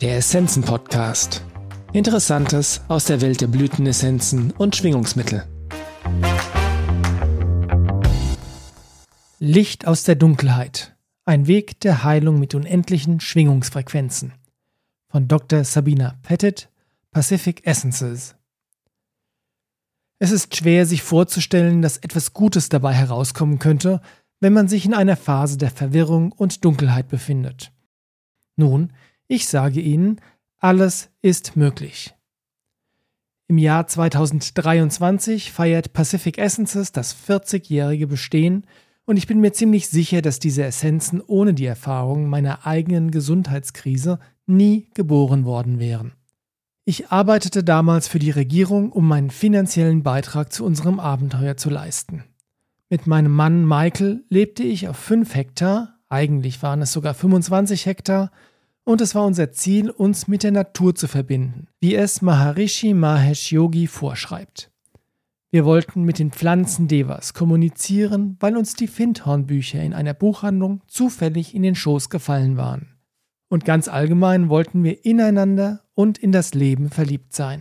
Der Essenzen Podcast. Interessantes aus der Welt der Blütenessenzen und Schwingungsmittel. Licht aus der Dunkelheit. Ein Weg der Heilung mit unendlichen Schwingungsfrequenzen. Von Dr. Sabina Pettit, Pacific Essences. Es ist schwer, sich vorzustellen, dass etwas Gutes dabei herauskommen könnte, wenn man sich in einer Phase der Verwirrung und Dunkelheit befindet. Nun, ich sage Ihnen, alles ist möglich. Im Jahr 2023 feiert Pacific Essences das 40-jährige Bestehen und ich bin mir ziemlich sicher, dass diese Essenzen ohne die Erfahrung meiner eigenen Gesundheitskrise nie geboren worden wären. Ich arbeitete damals für die Regierung, um meinen finanziellen Beitrag zu unserem Abenteuer zu leisten. Mit meinem Mann Michael lebte ich auf 5 Hektar, eigentlich waren es sogar 25 Hektar, und es war unser Ziel, uns mit der Natur zu verbinden, wie es Maharishi Mahesh Yogi vorschreibt. Wir wollten mit den Pflanzen Devas kommunizieren, weil uns die Findhorn-Bücher in einer Buchhandlung zufällig in den Schoß gefallen waren. Und ganz allgemein wollten wir ineinander und in das Leben verliebt sein.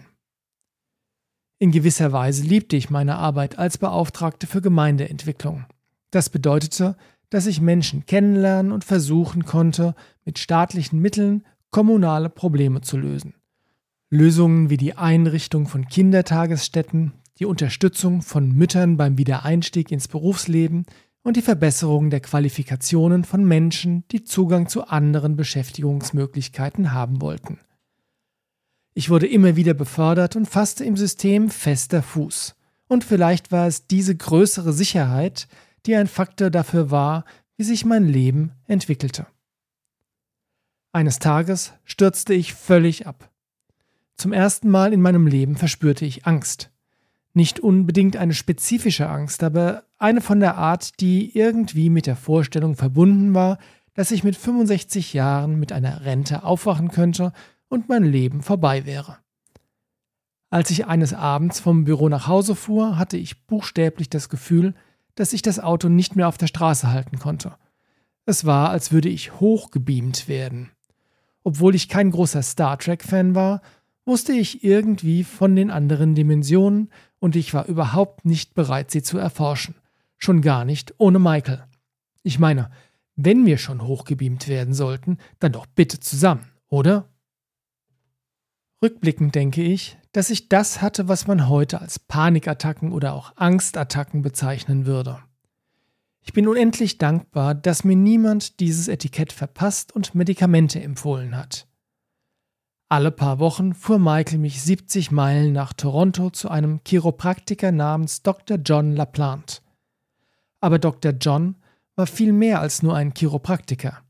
In gewisser Weise liebte ich meine Arbeit als Beauftragte für Gemeindeentwicklung. Das bedeutete, dass ich Menschen kennenlernen und versuchen konnte, mit staatlichen Mitteln kommunale Probleme zu lösen. Lösungen wie die Einrichtung von Kindertagesstätten, die Unterstützung von Müttern beim Wiedereinstieg ins Berufsleben und die Verbesserung der Qualifikationen von Menschen, die Zugang zu anderen Beschäftigungsmöglichkeiten haben wollten. Ich wurde immer wieder befördert und fasste im System fester Fuß. Und vielleicht war es diese größere Sicherheit, die ein Faktor dafür war, wie sich mein Leben entwickelte. Eines Tages stürzte ich völlig ab. Zum ersten Mal in meinem Leben verspürte ich Angst. Nicht unbedingt eine spezifische Angst, aber eine von der Art, die irgendwie mit der Vorstellung verbunden war, dass ich mit 65 Jahren mit einer Rente aufwachen könnte und mein Leben vorbei wäre. Als ich eines Abends vom Büro nach Hause fuhr, hatte ich buchstäblich das Gefühl, dass ich das Auto nicht mehr auf der Straße halten konnte. Es war, als würde ich hochgebeamt werden. Obwohl ich kein großer Star Trek-Fan war, wusste ich irgendwie von den anderen Dimensionen und ich war überhaupt nicht bereit, sie zu erforschen. Schon gar nicht ohne Michael. Ich meine, wenn wir schon hochgebeamt werden sollten, dann doch bitte zusammen, oder? Rückblickend denke ich, dass ich das hatte, was man heute als Panikattacken oder auch Angstattacken bezeichnen würde. Ich bin unendlich dankbar, dass mir niemand dieses Etikett verpasst und Medikamente empfohlen hat. Alle paar Wochen fuhr Michael mich 70 Meilen nach Toronto zu einem Chiropraktiker namens Dr. John LaPlante. Aber Dr. John war viel mehr als nur ein Chiropraktiker.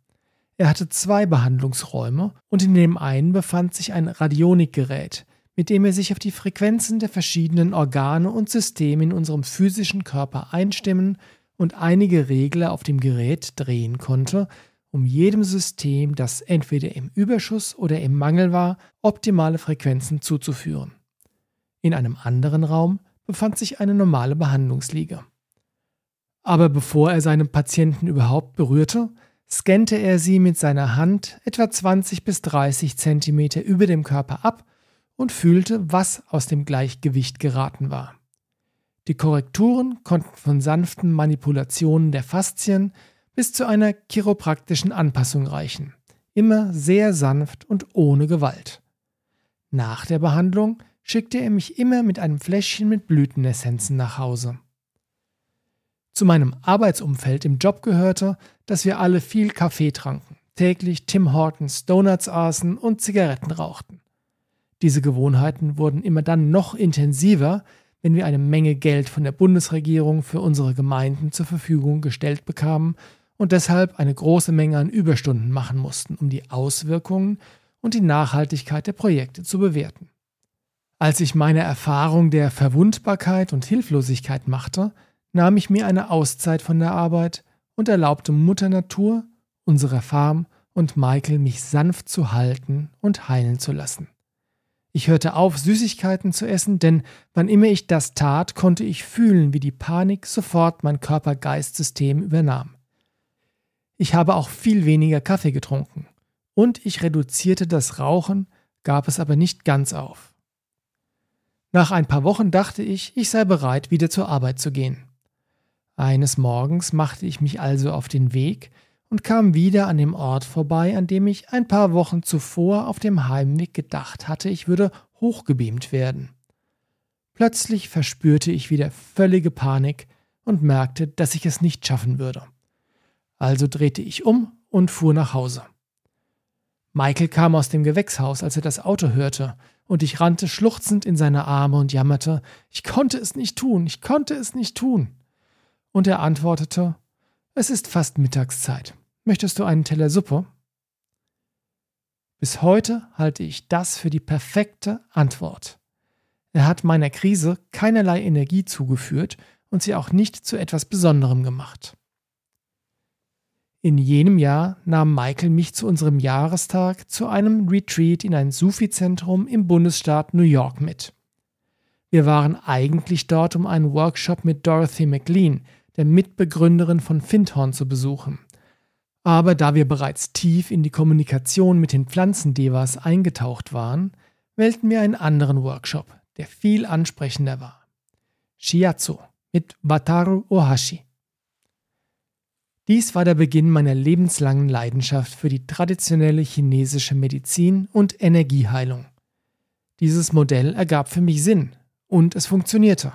Er hatte zwei Behandlungsräume und in dem einen befand sich ein Radionikgerät, mit dem er sich auf die Frequenzen der verschiedenen Organe und Systeme in unserem physischen Körper einstimmen und einige Regler auf dem Gerät drehen konnte, um jedem System, das entweder im Überschuss oder im Mangel war, optimale Frequenzen zuzuführen. In einem anderen Raum befand sich eine normale Behandlungsliege. Aber bevor er seinen Patienten überhaupt berührte, scannte er sie mit seiner Hand etwa 20 bis 30 Zentimeter über dem Körper ab und fühlte, was aus dem Gleichgewicht geraten war. Die Korrekturen konnten von sanften Manipulationen der Faszien bis zu einer chiropraktischen Anpassung reichen, immer sehr sanft und ohne Gewalt. Nach der Behandlung schickte er mich immer mit einem Fläschchen mit Blütenessenzen nach Hause. Zu meinem Arbeitsumfeld im Job gehörte, dass wir alle viel Kaffee tranken, täglich Tim Hortons Donuts aßen und Zigaretten rauchten. Diese Gewohnheiten wurden immer dann noch intensiver, wenn wir eine Menge Geld von der Bundesregierung für unsere Gemeinden zur Verfügung gestellt bekamen und deshalb eine große Menge an Überstunden machen mussten, um die Auswirkungen und die Nachhaltigkeit der Projekte zu bewerten. Als ich meine Erfahrung der Verwundbarkeit und Hilflosigkeit machte, nahm ich mir eine Auszeit von der Arbeit und erlaubte Mutter Natur, unserer Farm und Michael mich sanft zu halten und heilen zu lassen. Ich hörte auf, Süßigkeiten zu essen, denn wann immer ich das tat, konnte ich fühlen, wie die Panik sofort mein Körper-Geist-System übernahm. Ich habe auch viel weniger Kaffee getrunken. und ich reduzierte das Rauchen, gab es aber nicht ganz auf. Nach ein paar Wochen dachte ich, ich sei bereit, wieder zur Arbeit zu gehen. Eines Morgens machte ich mich also auf den Weg und kam wieder an dem Ort vorbei, an dem ich ein paar Wochen zuvor auf dem Heimweg gedacht hatte, ich würde hochgebeamt werden. Plötzlich verspürte ich wieder völlige Panik und merkte, dass ich es nicht schaffen würde. Also drehte ich um und fuhr nach Hause. Michael kam aus dem Gewächshaus, als er das Auto hörte, und ich rannte schluchzend in seine Arme und jammerte, ich konnte es nicht tun, ich konnte es nicht tun. Und er antwortete, es ist fast Mittagszeit. Möchtest du einen Teller Suppe? Bis heute halte ich das für die perfekte Antwort. Er hat meiner Krise keinerlei Energie zugeführt und sie auch nicht zu etwas Besonderem gemacht. In jenem Jahr nahm Michael mich zu unserem Jahrestag zu einem Retreat in ein Sufi-Zentrum im Bundesstaat New York mit. Wir waren eigentlich dort, um einen Workshop mit Dorothy McLean, der Mitbegründerin von Findhorn, zu besuchen. Aber da wir bereits tief in die Kommunikation mit den Pflanzendevas eingetaucht waren, wählten wir einen anderen Workshop, der viel ansprechender war. Shiatsu mit Wataru Ohashi. Dies war der Beginn meiner lebenslangen Leidenschaft für die traditionelle chinesische Medizin und Energieheilung. Dieses Modell ergab für mich Sinn und es funktionierte.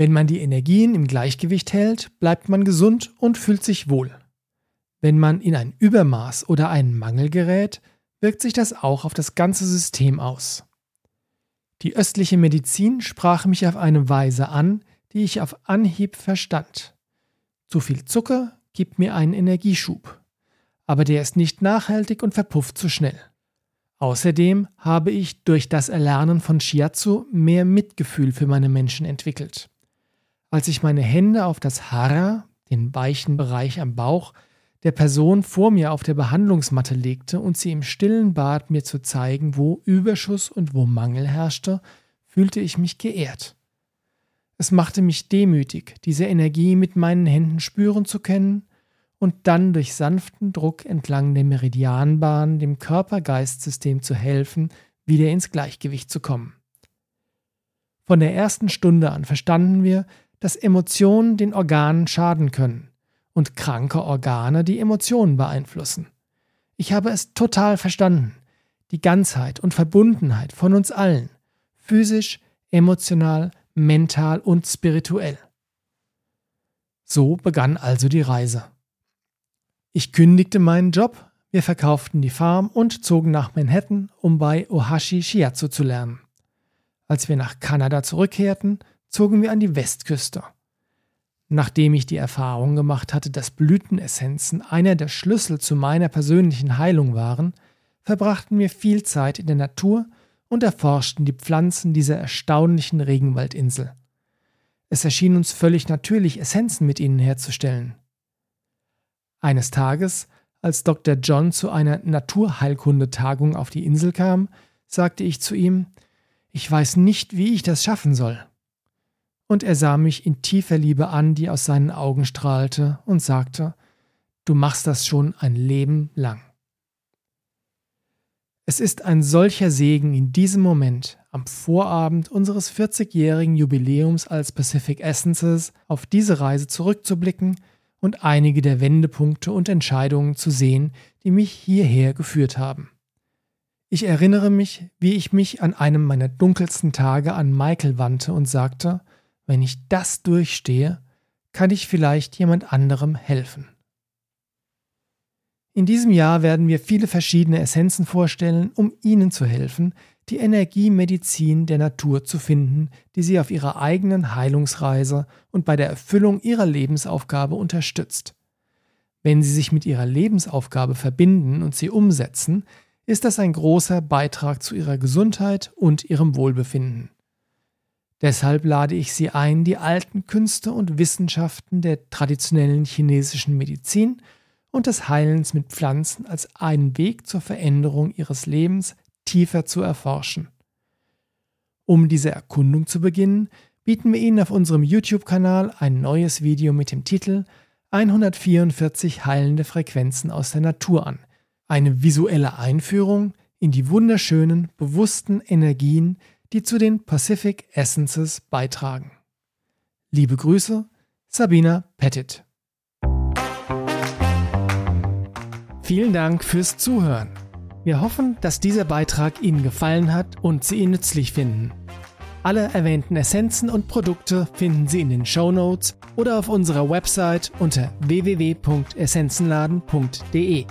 Wenn man die Energien im Gleichgewicht hält, bleibt man gesund und fühlt sich wohl. Wenn man in ein Übermaß oder einen Mangel gerät, wirkt sich das auch auf das ganze System aus. Die östliche Medizin sprach mich auf eine Weise an, die ich auf Anhieb verstand. Zu viel Zucker gibt mir einen Energieschub, aber der ist nicht nachhaltig und verpufft zu schnell. Außerdem habe ich durch das Erlernen von Shiatsu mehr Mitgefühl für meine Menschen entwickelt. Als ich meine Hände auf das Hara, den weichen Bereich am Bauch, der Person vor mir auf der Behandlungsmatte legte und sie im stillen bat, mir zu zeigen, wo Überschuss und wo Mangel herrschte, fühlte ich mich geehrt. Es machte mich demütig, diese Energie mit meinen Händen spüren zu können und dann durch sanften Druck entlang der Meridianbahn dem Körper-Geist-System zu helfen, wieder ins Gleichgewicht zu kommen. Von der ersten Stunde an verstanden wir, dass Emotionen den Organen schaden können und kranke Organe die Emotionen beeinflussen. Ich habe es total verstanden. Die Ganzheit und Verbundenheit von uns allen, physisch, emotional, mental und spirituell. So begann also die Reise. Ich kündigte meinen Job, wir verkauften die Farm und zogen nach Manhattan, um bei Ohashi Shiatsu zu lernen. Als wir nach Kanada zurückkehrten, zogen wir an die Westküste. Nachdem ich die Erfahrung gemacht hatte, dass Blütenessenzen einer der Schlüssel zu meiner persönlichen Heilung waren, verbrachten wir viel Zeit in der Natur und erforschten die Pflanzen dieser erstaunlichen Regenwaldinsel. Es erschien uns völlig natürlich, Essenzen mit ihnen herzustellen. Eines Tages, als Dr. John zu einer Naturheilkundetagung auf die Insel kam, sagte ich zu ihm, ich weiß nicht, wie ich das schaffen soll. Und er sah mich in tiefer Liebe an, die aus seinen Augen strahlte, und sagte, Du machst das schon ein Leben lang. Es ist ein solcher Segen in diesem Moment, am Vorabend unseres 40-jährigen Jubiläums als Pacific Essences, auf diese Reise zurückzublicken und einige der Wendepunkte und Entscheidungen zu sehen, die mich hierher geführt haben. Ich erinnere mich, wie ich mich an einem meiner dunkelsten Tage an Michael wandte und sagte, wenn ich das durchstehe, kann ich vielleicht jemand anderem helfen. In diesem Jahr werden wir viele verschiedene Essenzen vorstellen, um Ihnen zu helfen, die Energiemedizin der Natur zu finden, die Sie auf Ihrer eigenen Heilungsreise und bei der Erfüllung Ihrer Lebensaufgabe unterstützt. Wenn Sie sich mit Ihrer Lebensaufgabe verbinden und sie umsetzen, ist das ein großer Beitrag zu Ihrer Gesundheit und Ihrem Wohlbefinden. Deshalb lade ich Sie ein, die alten Künste und Wissenschaften der traditionellen chinesischen Medizin und des Heilens mit Pflanzen als einen Weg zur Veränderung ihres Lebens tiefer zu erforschen. Um diese Erkundung zu beginnen, bieten wir Ihnen auf unserem YouTube-Kanal ein neues Video mit dem Titel 144 heilende Frequenzen aus der Natur an, Eine visuelle Einführung in die wunderschönen, bewussten Energien, die zu den Pacific Essences beitragen. Liebe Grüße, Sabina Pettit. Vielen Dank fürs Zuhören. Wir hoffen, dass dieser Beitrag Ihnen gefallen hat und Sie ihn nützlich finden. Alle erwähnten Essenzen und Produkte finden Sie in den Show Notes oder auf unserer Website unter www.essenzenladen.de.